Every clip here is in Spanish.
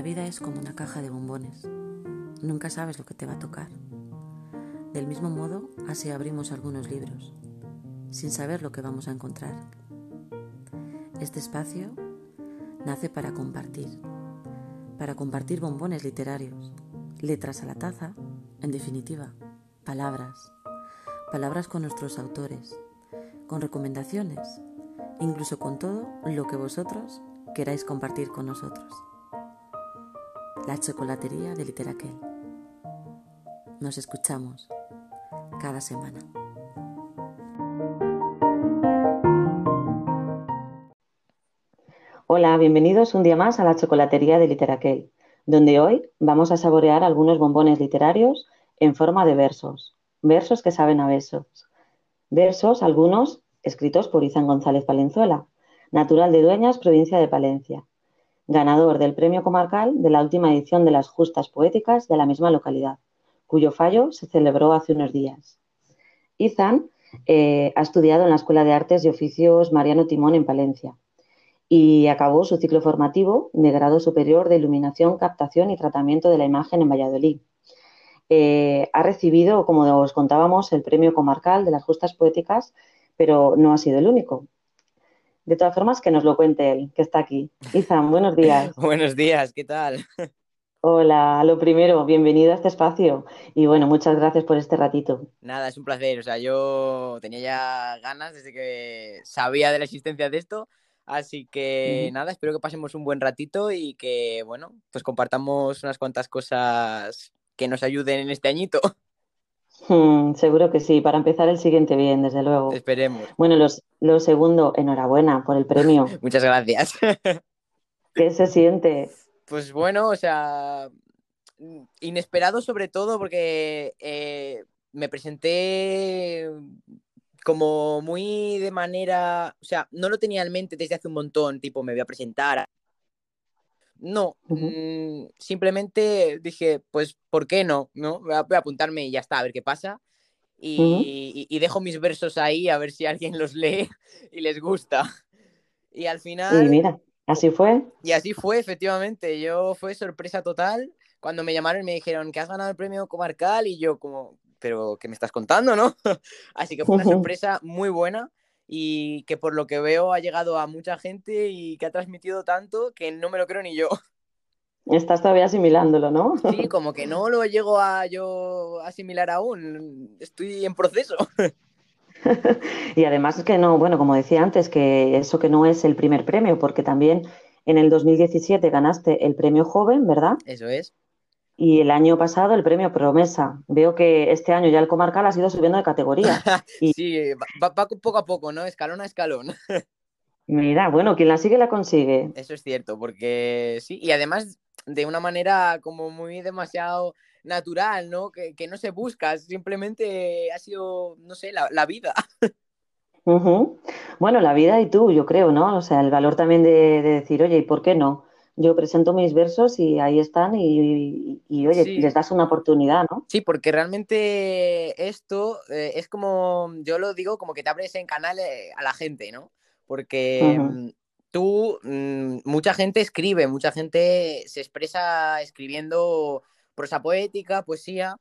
La vida es como una caja de bombones. Nunca sabes lo que te va a tocar. Del mismo modo, así abrimos algunos libros, sin saber lo que vamos a encontrar. Este espacio nace para compartir, para compartir bombones literarios, letras a la taza, en definitiva, palabras, palabras con nuestros autores, con recomendaciones, incluso con todo lo que vosotros queráis compartir con nosotros. La chocolatería de Literaquel. Nos escuchamos cada semana. Hola, bienvenidos un día más a la chocolatería de Literaquel, donde hoy vamos a saborear algunos bombones literarios en forma de versos, versos que saben a besos. Versos, algunos, escritos por Izan González Palenzuela, natural de Dueñas, provincia de Palencia, ganador del premio comarcal de la última edición de las Justas Poéticas de la misma localidad, cuyo fallo se celebró hace unos días. Izan eh, ha estudiado en la Escuela de Artes y Oficios Mariano Timón en Palencia y acabó su ciclo formativo de grado superior de iluminación, captación y tratamiento de la imagen en Valladolid. Eh, ha recibido, como os contábamos, el premio comarcal de las Justas Poéticas, pero no ha sido el único. De todas formas, que nos lo cuente él, que está aquí. Izan, buenos días. buenos días, ¿qué tal? Hola, lo primero, bienvenido a este espacio y bueno, muchas gracias por este ratito. Nada, es un placer, o sea, yo tenía ya ganas desde que sabía de la existencia de esto, así que nada, espero que pasemos un buen ratito y que bueno, pues compartamos unas cuantas cosas que nos ayuden en este añito. Hmm, seguro que sí, para empezar el siguiente bien, desde luego. Esperemos. Bueno, los, lo segundo, enhorabuena por el premio. Muchas gracias. ¿Qué se siente? Pues bueno, o sea, inesperado sobre todo porque eh, me presenté como muy de manera, o sea, no lo tenía en mente desde hace un montón, tipo, me voy a presentar no, mm, simplemente dije, pues, ¿por qué no? ¿No? Voy a, apuntarme y ya está, a ver qué pasa. Y, dejo mis versos ahí a ver si alguien los lee y les gusta. Y al final... Y mira, así fue. Y así fue, efectivamente. Yo fue sorpresa total cuando me llamaron y me dijeron que has ganado el premio comarcal y yo como, pero ¿qué me estás contando, no? así que fue una sorpresa muy buena y que por lo que veo ha llegado a mucha gente y que ha transmitido tanto que no me lo creo ni yo. Estás todavía asimilándolo, ¿no? Sí, como que no lo llego a yo asimilar aún. Estoy en proceso. y además es que no, bueno, como decía antes, que eso que no es el primer premio, porque también en el 2017 ganaste el premio joven, ¿verdad? Eso es. Y el año pasado el premio Promesa. Veo que este año ya el comarcal ha ido subiendo de categoría. Sí, va, poco a poco, ¿no? Escalón a escalón. Mira, bueno, quien la sigue la consigue. Eso es cierto, porque sí, y además de una manera como muy demasiado natural, ¿no? Que, no se busca, simplemente ha sido, no sé, la, vida. Bueno, la vida y tú, yo creo, ¿no? O sea, el valor también de decir, oye, ¿y por qué no? Yo presento mis versos y ahí están y, oye, les das una oportunidad, ¿no? Sí, porque realmente esto eh, es como, yo lo digo, como que te abres en canal eh, a la gente, ¿no? Porque mm, tú, mm, mucha gente escribe, mucha gente se expresa escribiendo prosa poética, poesía,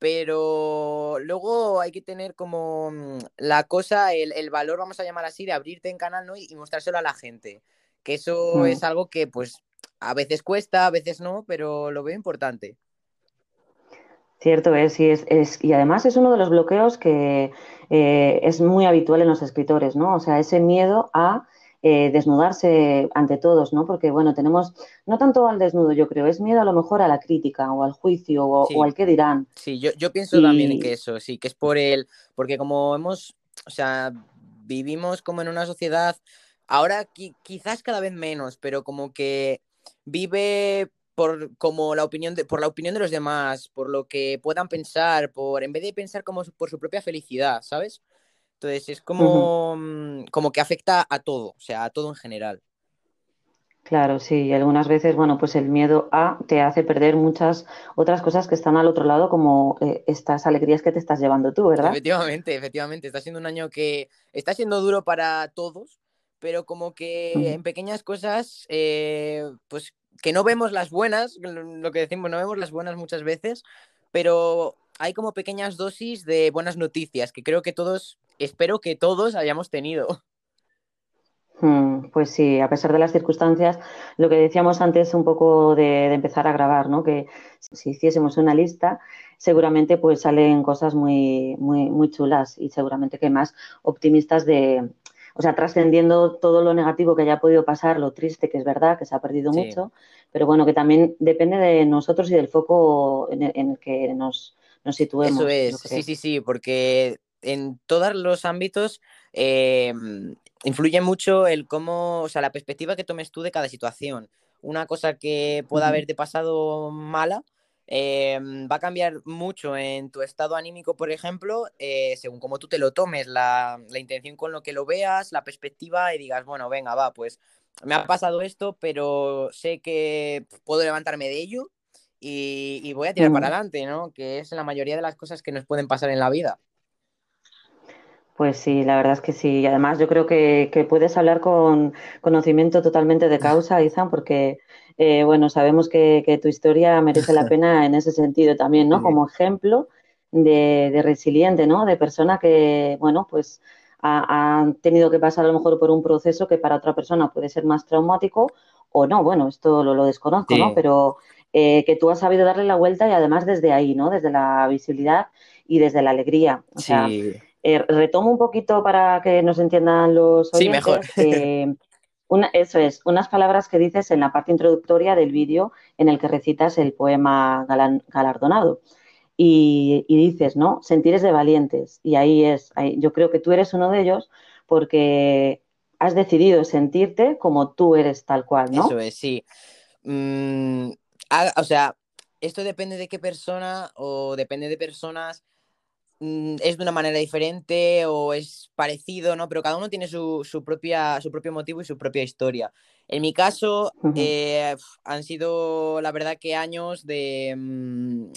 pero luego hay que tener como mm, la cosa, el, valor, vamos a llamar así, de abrirte en canal, ¿no? Y, mostrárselo a la gente. Que eso es algo que, pues, a veces cuesta, a veces no, pero lo veo importante. Cierto es y, es, y además es uno de los bloqueos que eh, es muy habitual en los escritores, ¿no? O sea, ese miedo a eh, desnudarse ante todos, ¿no? Porque, bueno, tenemos, no tanto al desnudo, yo creo, es miedo a lo mejor a la crítica o al juicio o, al que dirán. Sí, yo, yo pienso también que eso, sí, que es por el, porque como hemos, o sea, vivimos como en una sociedad, ahora quizás cada vez menos, pero como que vive por como la opinión de, por la opinión de los demás, por lo que puedan pensar, por en vez de pensar como por su propia felicidad, ¿sabes? Entonces es como, mm, como que afecta a todo, o sea, a todo en general. Claro, sí, y algunas veces, bueno, pues el miedo a te hace perder muchas otras cosas que están al otro lado, como eh, estas alegrías que te estás llevando tú, ¿verdad? Efectivamente, efectivamente, está siendo un año que está siendo duro para todos, pero como que en pequeñas cosas, eh, pues que no vemos las buenas, lo que decimos, no vemos las buenas muchas veces, pero hay como pequeñas dosis de buenas noticias que creo que todos, espero que todos hayamos tenido. Hmm, pues sí, a pesar de las circunstancias, lo que decíamos antes un poco de, empezar a grabar, ¿no? Que si hiciésemos una lista, seguramente pues salen cosas muy, muy, muy chulas y seguramente que más optimistas de, o sea, trascendiendo todo lo negativo que haya podido pasar, lo triste que es verdad, que se ha perdido mucho, pero bueno, que también depende de nosotros y del foco en el, que nos, nos, situemos. Eso es, sí, sí, sí, porque en todos los ámbitos eh, influye mucho el cómo, o sea, la perspectiva que tomes tú de cada situación. Una cosa que pueda haberte pasado mala eh, va a cambiar mucho en tu estado anímico, por ejemplo, eh, según cómo tú te lo tomes, la, intención con lo que lo veas, la perspectiva y digas, bueno, venga, va, pues me ha pasado esto, pero sé que puedo levantarme de ello y, voy a tirar para adelante, ¿no? Que es la mayoría de las cosas que nos pueden pasar en la vida. Pues sí, la verdad es que sí. Y además yo creo que, puedes hablar con conocimiento totalmente de causa, Izan, porque, eh, bueno, sabemos que, tu historia merece la pena en ese sentido también, ¿no? Como ejemplo de, resiliente, ¿no? De persona que, bueno, pues ha, tenido que pasar a lo mejor por un proceso que para otra persona puede ser más traumático o no. Bueno, esto lo, desconozco, ¿no? Pero eh, que tú has sabido darle la vuelta y además desde ahí, ¿no? Desde la visibilidad y desde la alegría. O sea, eh, retomo un poquito para que nos entiendan los oyentes. Sí, mejor. eso es, unas palabras que dices en la parte introductoria del vídeo en el que recitas el poema galardonado. Y, dices, ¿no? Sentires de valientes. Y ahí es, yo creo que tú eres uno de ellos porque has decidido sentirte como tú eres tal cual, ¿no? Eso es, sí. Mm, o sea, esto depende de qué persona o depende de personas es de una manera diferente o es parecido, ¿no? Pero cada uno tiene su, propia, su propio motivo y su propia historia. En mi caso, eh, han sido, la verdad, que años de, mm,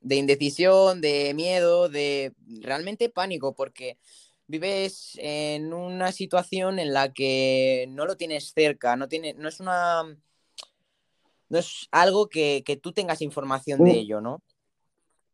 de indecisión, de miedo, de realmente pánico, porque vives en una situación en la que no lo tienes cerca, no, tiene, no es una... No es algo que, que tú tengas información de mm. ello, ¿no?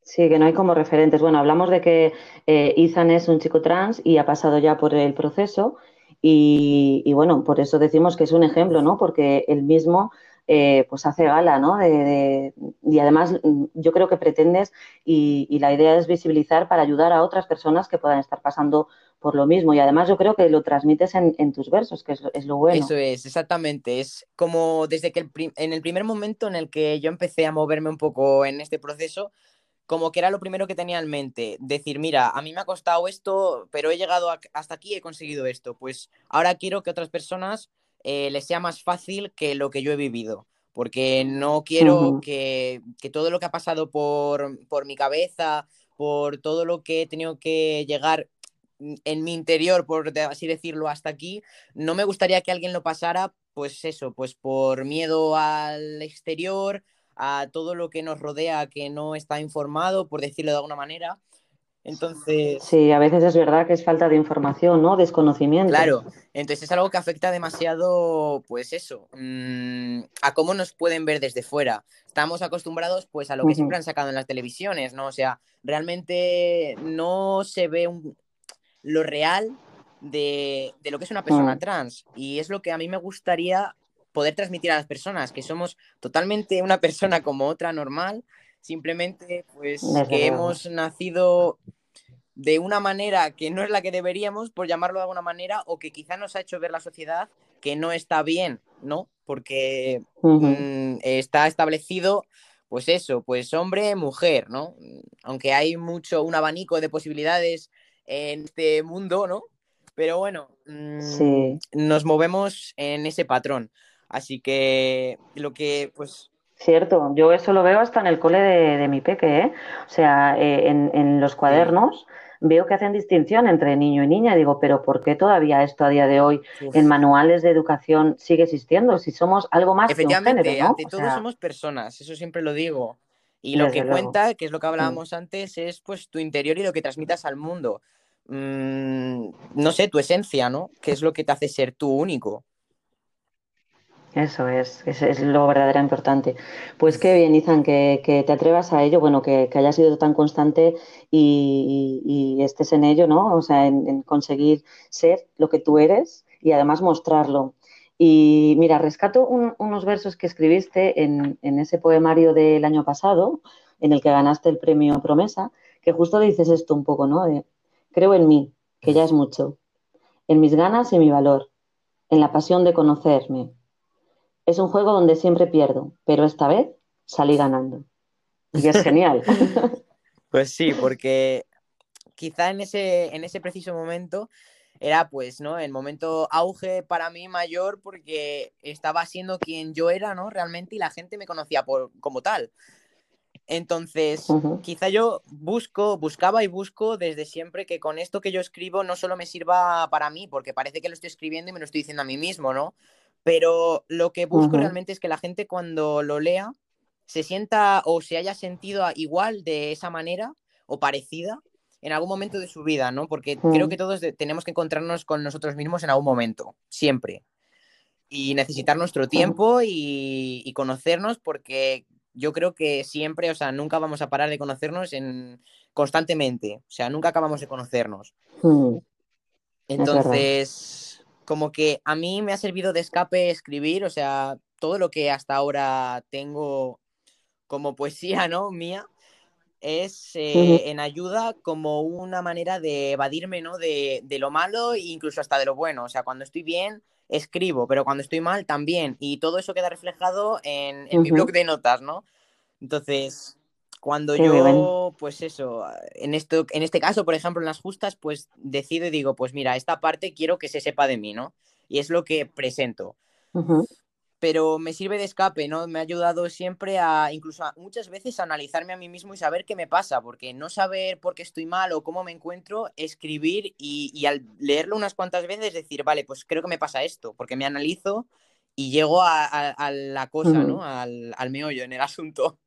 Sí, que no hay como referentes. Bueno, hablamos de que eh, es un chico trans y ha pasado ya por el proceso y, bueno, por eso decimos que es un ejemplo, ¿no? Porque él mismo eh, pues hace gala, ¿no? De, y además mm, yo creo que pretendes y, la idea es visibilizar para ayudar a otras personas que puedan estar pasando por lo mismo. Y además yo creo que lo transmites en, tus versos, que es, lo bueno. Eso es, exactamente. Es como desde que en el primer momento en el que yo empecé a moverme un poco en este proceso, como que era lo primero que tenía en mente, decir, mira, a mí me ha costado esto, pero he llegado hasta aquí he conseguido esto, pues ahora quiero que otras personas eh, les sea más fácil que lo que yo he vivido, porque no quiero que, todo lo que ha pasado por, por mi cabeza, por todo lo que he tenido que llegar en mi interior, por así decirlo, hasta aquí, no me gustaría que alguien lo pasara, pues eso, pues por miedo al exterior, a todo lo que nos rodea que no está informado, por decirlo de alguna manera. Entonces. Sí, a veces es verdad que es falta de información, ¿no? Desconocimiento. Claro, entonces es algo que afecta demasiado, pues eso, mm, a cómo nos pueden ver desde fuera. Estamos acostumbrados, pues, a lo que siempre han sacado en las televisiones, ¿no? O sea, realmente no se ve lo real de, lo que es una persona mm. trans. Y es lo que a mí me gustaría poder transmitir a las personas que somos totalmente una persona como otra normal, simplemente pues que hemos nacido de una manera que no es la que deberíamos, por llamarlo de alguna manera, o que quizá nos ha hecho ver la sociedad que no está bien, ¿no? Porque mm, está establecido, pues eso, pues hombre, mujer, ¿no? Aunque hay mucho, un abanico de posibilidades en este mundo, ¿no? Pero bueno, mm, nos movemos en ese patrón. Así que lo que, pues... Cierto, yo eso lo veo hasta en el cole de, mi peque, ¿eh? O sea, eh, en, los cuadernos veo que hacen distinción entre niño y niña. Digo, pero ¿por qué todavía esto a día de hoy en manuales de educación sigue existiendo? Si somos algo más que un género, ¿no? ante todo somos personas, eso siempre lo digo. Y lo que cuenta, que es lo que hablábamos antes, es pues tu interior y lo que transmitas al mundo. mm, no sé, tu esencia, ¿no? ¿Qué es lo que te hace ser tú único? Eso es, es lo verdaderamente importante. Pues qué bien, Izan, que, te atrevas a ello, bueno, que, hayas sido tan constante y, estés en ello, ¿no? O sea, en, conseguir ser lo que tú eres y además mostrarlo. Y mira, rescato unos versos que escribiste en, en, ese poemario del año pasado, en el que ganaste el premio Promesa, que justo dices esto un poco, ¿no? Creo en mí, que ya es mucho, en mis ganas y mi valor, en la pasión de conocerme, es un juego donde siempre pierdo, pero esta vez salí ganando. Y es genial. pues sí, porque quizá en ese, en ese preciso momento era pues, ¿no? El momento auge para mí mayor porque estaba siendo quien yo era, ¿no? Realmente y la gente me conocía por, como tal. Entonces, quizá yo busco, buscaba y busco desde siempre que con esto que yo escribo no solo me sirva para mí, porque parece que lo estoy escribiendo y me lo estoy diciendo a mí mismo, ¿no? Pero lo que busco realmente es que la gente cuando lo lea se sienta o se haya sentido igual de esa manera o parecida en algún momento de su vida, ¿no? Porque creo que todos tenemos que encontrarnos con nosotros mismos en algún momento, siempre. Y necesitar nuestro tiempo y, conocernos porque yo creo que siempre, o sea, nunca vamos a parar de conocernos en, constantemente, o sea, nunca acabamos de conocernos. Entonces como que a mí me ha servido de escape escribir, o sea, todo lo que hasta ahora tengo como poesía, ¿no? Mía, es eh, en ayuda como una manera de evadirme, ¿no? De, lo malo e incluso hasta de lo bueno. O sea, cuando estoy bien, escribo, pero cuando estoy mal, también. Y todo eso queda reflejado en, mi blog de notas, ¿no? Entonces, cuando yo, pues eso, en, esto, en este caso, por ejemplo, en las justas, pues decido y digo, pues mira, esta parte quiero que se sepa de mí, ¿no? Y es lo que presento. Pero me sirve de escape, ¿no? Me ha ayudado siempre a, incluso muchas veces, a analizarme a mí mismo y saber qué me pasa, porque no saber por qué estoy mal o cómo me encuentro, escribir y, al leerlo unas cuantas veces decir, vale, pues creo que me pasa esto, porque me analizo y llego a, la cosa, ¿no? Al, al meollo en el asunto.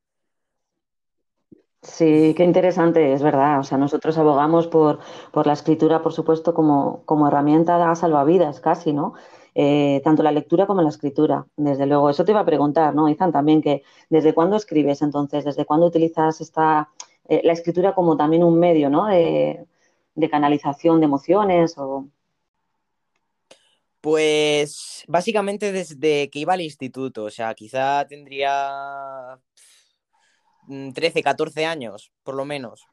Sí, qué interesante, es verdad. O sea, nosotros abogamos por, por la escritura, por supuesto, como, como herramienta de salvavidas casi, ¿no? Eh, tanto la lectura como la escritura, desde luego. Eso te iba a preguntar, ¿no, Izan? También que desde cuándo escribes entonces, desde cuándo utilizas esta, eh, la escritura como también un medio, ¿no? De, de canalización de emociones o... Pues básicamente desde que iba al instituto, o sea, quizá tendría 13, mm, 14 años, por lo menos.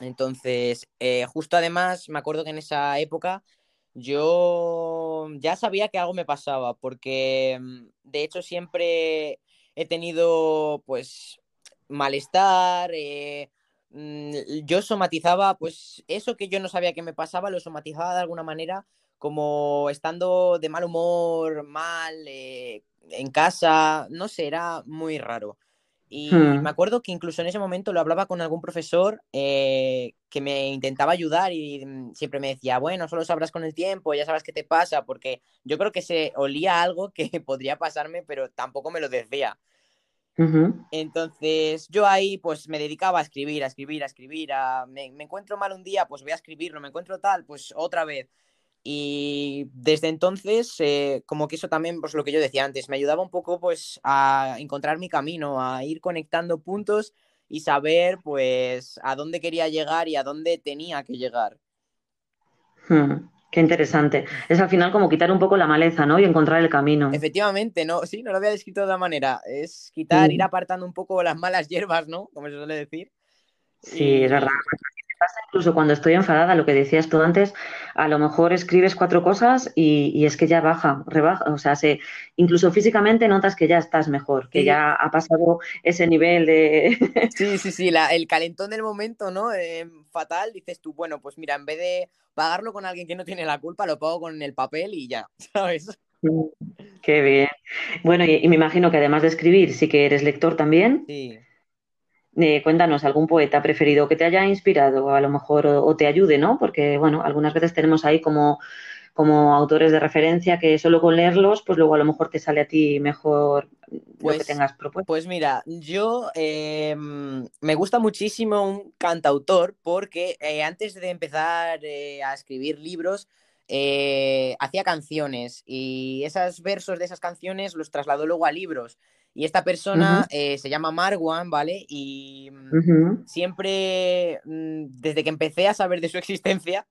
Entonces, eh, justo además, me acuerdo que en esa época yo ya sabía que algo me pasaba, porque mm, de hecho siempre he tenido, pues, malestar. Eh, mm, yo somatizaba, pues, eso que yo no sabía que me pasaba, lo somatizaba de alguna manera, como estando de mal humor, mal, eh, en casa, no sé, era muy raro. Y hmm. me acuerdo que incluso en ese momento lo hablaba con algún profesor eh, que me intentaba ayudar y mm, siempre me decía, bueno, solo sabrás con el tiempo, ya sabes qué te pasa, porque yo creo que se olía algo que podría pasarme, pero tampoco me lo decía. Entonces yo ahí pues me dedicaba a escribir, a escribir, a escribir, a... me, encuentro mal un día, pues voy a escribirlo, me encuentro tal, pues otra vez. Y desde entonces, eh, como que eso también, pues lo que yo decía antes, me ayudaba un poco pues a encontrar mi camino, a ir conectando puntos y saber pues a dónde quería llegar y a dónde tenía que llegar. Hmm, qué interesante. Es al final como quitar un poco la maleza, ¿no? Y encontrar el camino. Efectivamente, no, sí, no lo había descrito de otra manera. Es quitar, ir hmm. apartando un poco las malas hierbas, ¿no? Como se suele decir. Sí, es verdad incluso cuando estoy enfadada, lo que decías tú antes, a lo mejor escribes cuatro cosas y, es que ya baja, rebaja, o sea, se, incluso físicamente notas que ya estás mejor, que ya ha pasado ese nivel de... sí, sí, sí, el calentón del momento, ¿no? Eh, fatal, dices tú, bueno, pues mira, en vez de pagarlo con alguien que no tiene la culpa, lo pago con el papel y ya, ¿sabes? Qué bien. Bueno, y me imagino que además de escribir, sí que eres lector también. Sí. Eh, cuéntanos algún poeta preferido que te haya inspirado, a lo mejor, o, te ayude, ¿no? Porque, bueno, algunas veces tenemos ahí como como autores de referencia que solo con leerlos, pues luego a lo mejor te sale a ti mejor lo que Pues, tengas propuesto. pues mira, yo eh, mm, me gusta muchísimo un cantautor porque eh, antes de empezar eh, a escribir libros eh, hacía canciones y esos versos de esas canciones los trasladó luego a libros. Y esta persona eh, se llama Marwan, ¿vale? Y mm, siempre, mm, desde que empecé a saber de su existencia,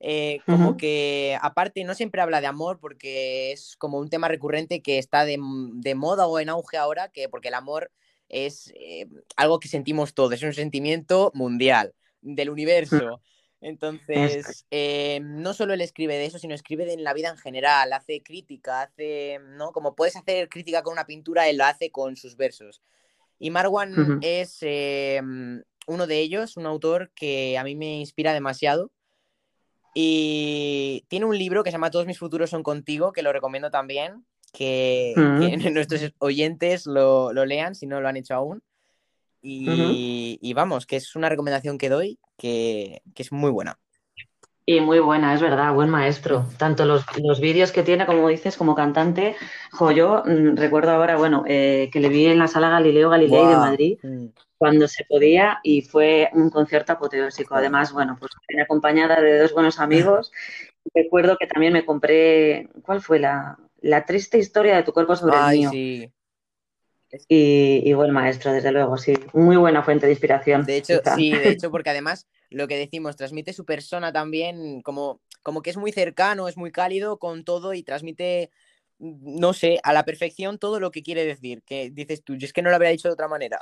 eh, como que aparte no siempre habla de amor porque es como un tema recurrente que está de, de moda o en auge ahora, que porque el amor es eh, algo que sentimos todos, es un sentimiento mundial, del universo. Entonces, eh, no solo él escribe de eso, sino escribe de en la vida en general, hace crítica, hace, ¿no? Como puedes hacer crítica con una pintura, él lo hace con sus versos. Y Marwan es eh, uno de ellos, un autor que a mí me inspira demasiado. Y tiene un libro que se llama Todos mis futuros son contigo, que lo recomiendo también, que, Mm. que nuestros oyentes lo, lo lean si no lo han hecho aún. Y, y vamos, que es una recomendación que doy que, que es muy buena. Y muy buena, es verdad, buen maestro. Tanto los, los vídeos que tiene, como dices, como cantante. Jo, yo mm, recuerdo ahora, bueno, eh, que le vi en la sala Galileo Galilei de. Madrid Mm. cuando se podía y fue un concierto apoteósico. Además, bueno, pues acompañada de dos buenos amigos. Recuerdo que también me compré, ¿cuál fue la, la triste historia de tu cuerpo sobre el mío? sí. Y, y buen maestro, desde luego, sí. Muy buena fuente de inspiración. De hecho, quizá. sí, de hecho, porque además lo que decimos, transmite su persona también, como, como que es muy cercano, es muy cálido con todo y transmite, no sé, a la perfección todo lo que quiere decir. Que dices tú, yo es que no lo habría dicho de otra manera.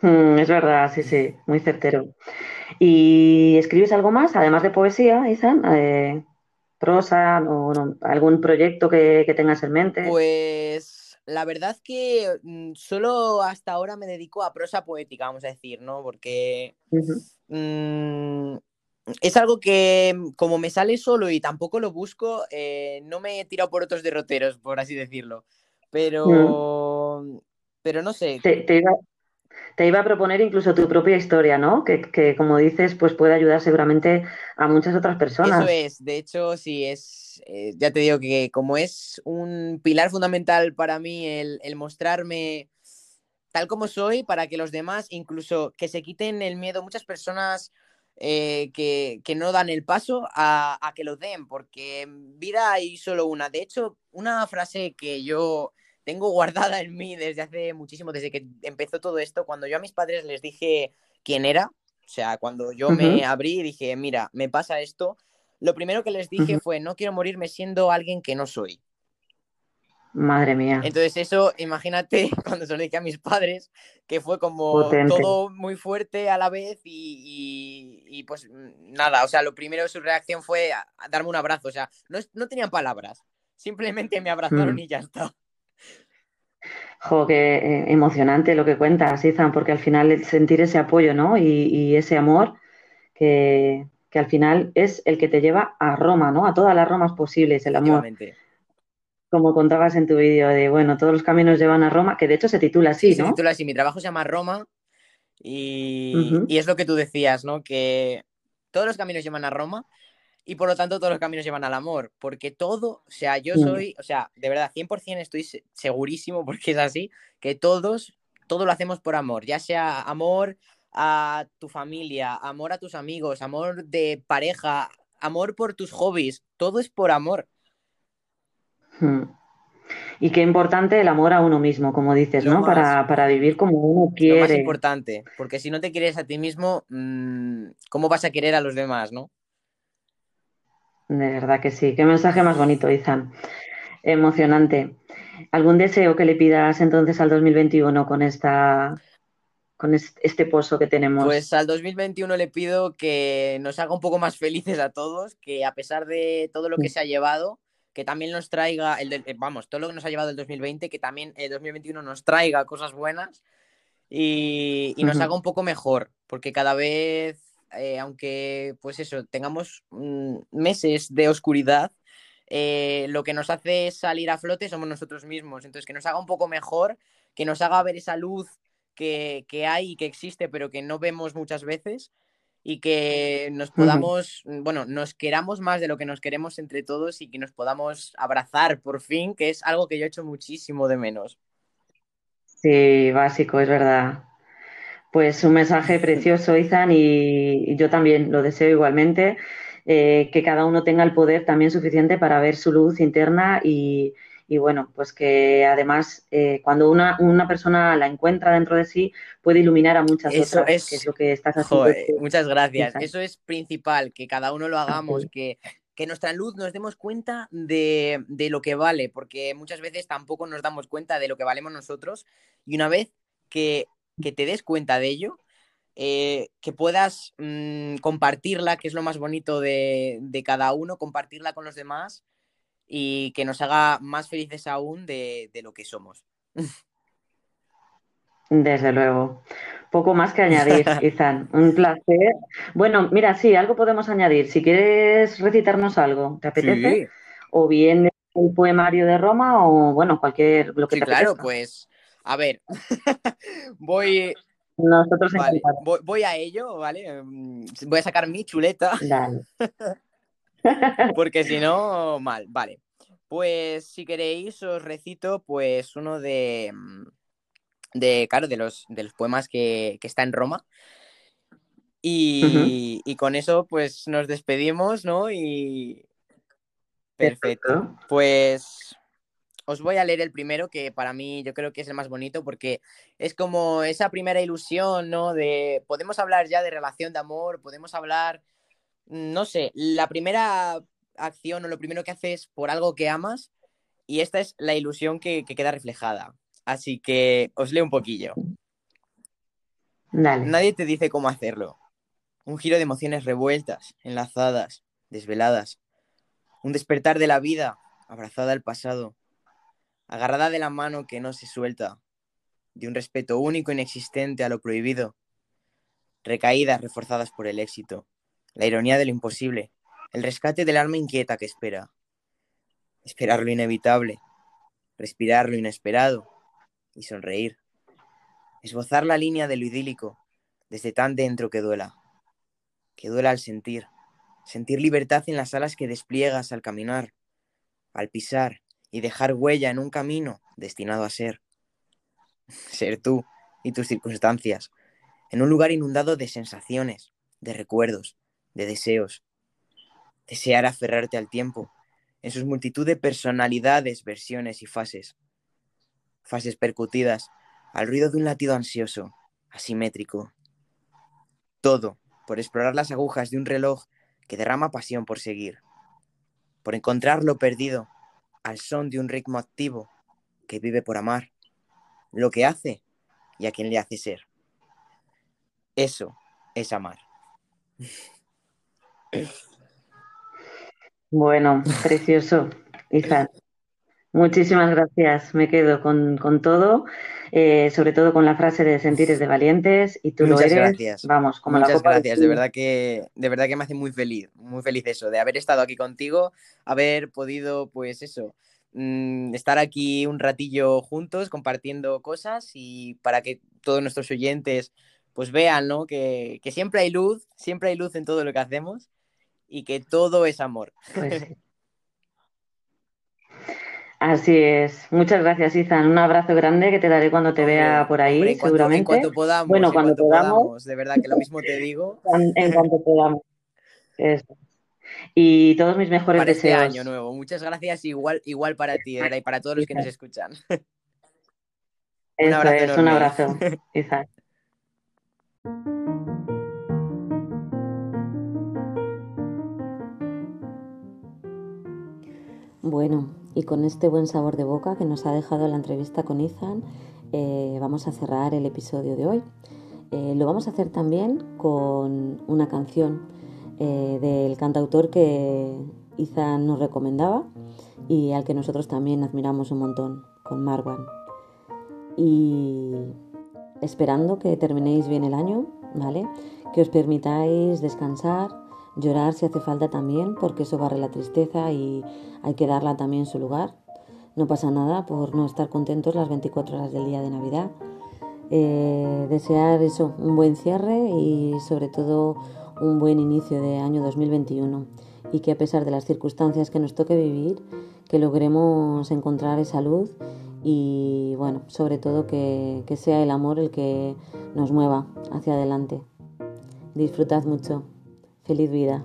Mm, es verdad, sí, sí, muy certero. ¿Y escribes algo más, además de poesía, Izan? Eh, ¿prosa o no, algún proyecto que, que tengas en mente? Pues la verdad que mm, solo hasta ahora me dedico a prosa poética, vamos a decir, ¿no? Porque mm, es algo que mm, como me sale solo y tampoco lo busco, eh, no me he tirado por otros derroteros, por así decirlo. Pero, pero no sé, Te, te iba, te iba a proponer incluso tu propia historia, ¿no? Que, que, como dices, pues puede ayudar seguramente a muchas otras personas. Eso es, de hecho, sí, es, eh, ya te digo que como es un pilar fundamental para mí el, el mostrarme tal como soy, para que los demás, incluso que se quiten el miedo, muchas personas eh, que, que no dan el paso a, a que lo den, porque vida hay solo una. De hecho, una frase que yo tengo guardada en mí desde hace muchísimo, desde que empezó todo esto, cuando yo a mis padres les dije quién era, o sea, cuando yo me Ujú. abrí y dije, mira, me pasa esto, lo primero que les dije fue, no quiero morirme siendo alguien que no soy. Madre mía. Entonces eso, imagínate cuando se lo dije a mis padres, que fue como Potente. todo muy fuerte a la vez y, y- y, pues mm, nada, o sea, lo primero su reacción fue a- a darme un abrazo, o sea, no, no tenían palabras, simplemente me abrazaron Mm. y ya está. Jo, qué eh, emocionante lo que cuentas, Izan, porque al final sentir ese apoyo, ¿no? Y, y ese amor que, que al final es el que te lleva a Roma, ¿no? A todas las Romas posibles, el amor. Como contabas en tu vídeo de, bueno, todos los caminos llevan a Roma, que de hecho se titula Sí, así, se ¿no? titula así, mi trabajo se llama Roma y, y es lo que tú decías, ¿no? Que todos los caminos llevan a Roma y por lo tanto todos los caminos llevan al amor, porque todo, o sea, yo soy, o sea, de verdad, 100% estoy se- segurísimo, porque es así, que todos, todo lo hacemos por amor, ya sea amor a tu familia, amor a tus amigos, amor de pareja, amor por tus hobbies, todo es por amor. Mm. Y qué importante el amor a uno mismo, como dices, Lo ¿no? más. Para, para vivir como uno Es lo más quiere. importante, porque si no te quieres a ti mismo, mm, ¿cómo vas a querer a los demás, no? De verdad que sí. Qué mensaje más bonito, Izan. Emocionante. ¿Algún deseo que le pidas entonces al 2021 con esta, con es- este pozo que tenemos? Pues al 2021 le pido que nos haga un poco más felices a todos, que a pesar de todo lo que se ha llevado, que también nos traiga, el del- eh, vamos, todo lo que nos ha llevado el 2020, que también el 2021 nos traiga cosas buenas y, y nos haga un poco mejor, porque cada vez, eh, aunque pues eso, tengamos mm, meses de oscuridad, eh, lo que nos hace salir a flote somos nosotros mismos. Entonces, que nos haga un poco mejor, que nos haga ver esa luz que, que hay y que existe, pero que no vemos muchas veces. y que nos podamos, bueno, nos queramos más de lo que nos queremos entre todos y que nos podamos abrazar por fin, que es algo que yo he hecho muchísimo de menos. Sí, básico, es verdad. Pues un mensaje precioso, Izan, y, yo también lo deseo igualmente, eh, que cada uno tenga el poder también suficiente para ver su luz interna y, bueno, pues que además eh, cuando una, persona la encuentra dentro de sí puede iluminar a muchas otras, es, que es lo que estás haciendo. muchas gracias. Eso es principal, que cada uno lo hagamos, que, que nuestra luz nos demos cuenta de, de, lo que vale, porque muchas veces tampoco nos damos cuenta de lo que valemos nosotros. Y una vez que que te des cuenta de ello, eh, que puedas mm, compartirla, que es lo más bonito de, cada uno, compartirla con los demás y que nos haga más felices aún de, lo que somos. Desde luego. Poco más que añadir, Izan. Un placer. Bueno, mira, sí, algo podemos añadir. Si quieres recitarnos algo, ¿te apetece? O bien el poemario de Roma o, bueno, cualquier lo que sí, claro, pues a ver, voy, Nosotros voy, a ello, ¿vale? Mm, voy a sacar mi chuleta. Porque si no, mal, vale. Pues si queréis, os recito pues uno de, mm, de claro, de los, de los poemas que, está en Roma. Y, y, con eso, pues nos despedimos, ¿no? Y. Perfecto. Pues os voy a leer el primero, que para mí yo creo que es el más bonito, porque es como esa primera ilusión, ¿no? De, podemos hablar ya de relación de amor, podemos hablar, no sé, la primera acción o lo primero que haces por algo que amas, y esta es la ilusión que, queda reflejada. Así que os leo un poquillo. Nadie te dice cómo hacerlo. Un giro de emociones revueltas, enlazadas, desveladas. Un despertar de la vida, abrazada al pasado agarrada de la mano que no se suelta, de un respeto único inexistente a lo prohibido, recaídas reforzadas por el éxito, la ironía de lo imposible, el rescate del alma inquieta que espera, esperar lo inevitable, respirar lo inesperado. Y sonreír, esbozar la línea de lo idílico. Desde tan dentro que duela, que duela al sentir, sentir libertad en las alas que despliegas al caminar, al pisar, y dejar huella en un camino destinado a ser. Ser tú y tus circunstancias, en un lugar inundado de sensaciones, de recuerdos, de deseos. Desear aferrarte al tiempo, en sus multitud de personalidades, versiones y fases. Fases percutidas al ruido de un latido ansioso, asimétrico. Todo por explorar las agujas de un reloj que derrama pasión por seguir, por encontrar lo perdido al son de un ritmo activo que vive por amar, lo que hace y a quien le hace ser. Eso es amar. Bueno, precioso, hija. Muchísimas gracias. Me quedo con, todo, eh, sobre todo con la frase de sentires de valientes y tú lo eres. Gracias. Vamos, como Muchas la gracias. De verdad que de verdad que me hace muy feliz, muy feliz eso, de haber estado aquí contigo, haber podido, pues eso, mm, estar aquí un ratillo juntos compartiendo cosas y para que todos nuestros oyentes pues vean, ¿no? Que, siempre hay luz, siempre hay luz en todo lo que hacemos y que todo es amor. Pues Así es. Muchas gracias, Izan. Un abrazo grande que te daré cuando te vea por ahí, seguramente. En cuanto podamos. Bueno, cuando podamos, De verdad que lo mismo te digo. En, cuanto podamos. Y todos mis mejores para este deseos. Este año nuevo. Muchas gracias. Igual, igual para ti, y para todos los que nos escuchan. un abrazo. Es, un abrazo, Izan. Bueno, y con este buen sabor de boca que nos ha dejado la entrevista con Ethan, eh, vamos a cerrar el episodio de hoy. Eh, lo vamos a hacer también con una canción eh, del cantautor que Ethan nos recomendaba y al que nosotros también admiramos un montón, con Marwan. Y esperando que terminéis bien el año, ¿vale? Que os permitáis descansar, Llorar si hace falta también, porque eso barre la tristeza y hay que darla también su lugar. No pasa nada por no estar contentos las 24 horas del día de Navidad. Eh, desear eso, un buen cierre y sobre todo un buen inicio de año 2021 y que a pesar de las circunstancias que nos toque vivir, que logremos encontrar esa luz y bueno, sobre todo que, que sea el amor el que nos mueva hacia adelante. Disfrutad mucho. Feliz vida.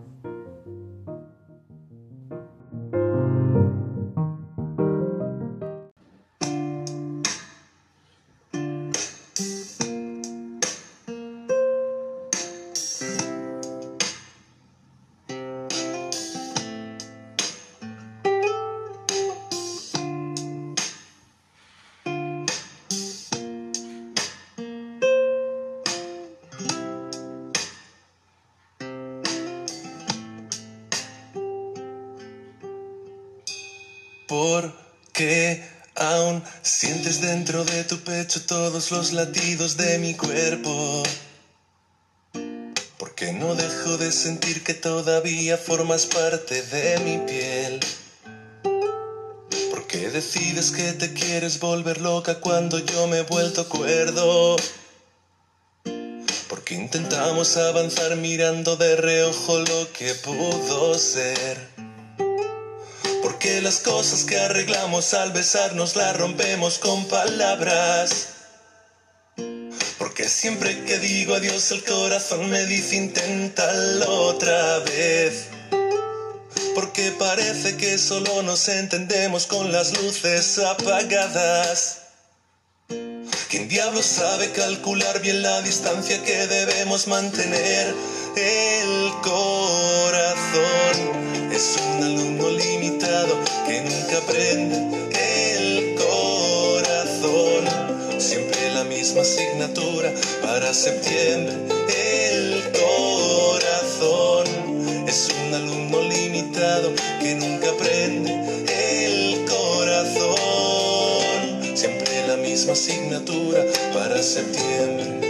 Dentro de tu pecho todos los latidos de mi cuerpo. Porque no dejo de sentir que todavía formas parte de mi piel. Porque decides que te quieres volver loca cuando yo me he vuelto cuerdo. Porque intentamos avanzar mirando de reojo lo que pudo ser. Las cosas que arreglamos al besarnos las rompemos con palabras. Porque siempre que digo adiós el corazón me dice inténtalo otra vez. Porque parece que solo nos entendemos con las luces apagadas. ¿Quién diablo sabe calcular bien la distancia que debemos mantener? El corazón es un alumno limitado que nunca aprende el corazón. Siempre la misma asignatura para septiembre. El corazón es un alumno limitado que nunca aprende el corazón. Siempre la misma asignatura para septiembre.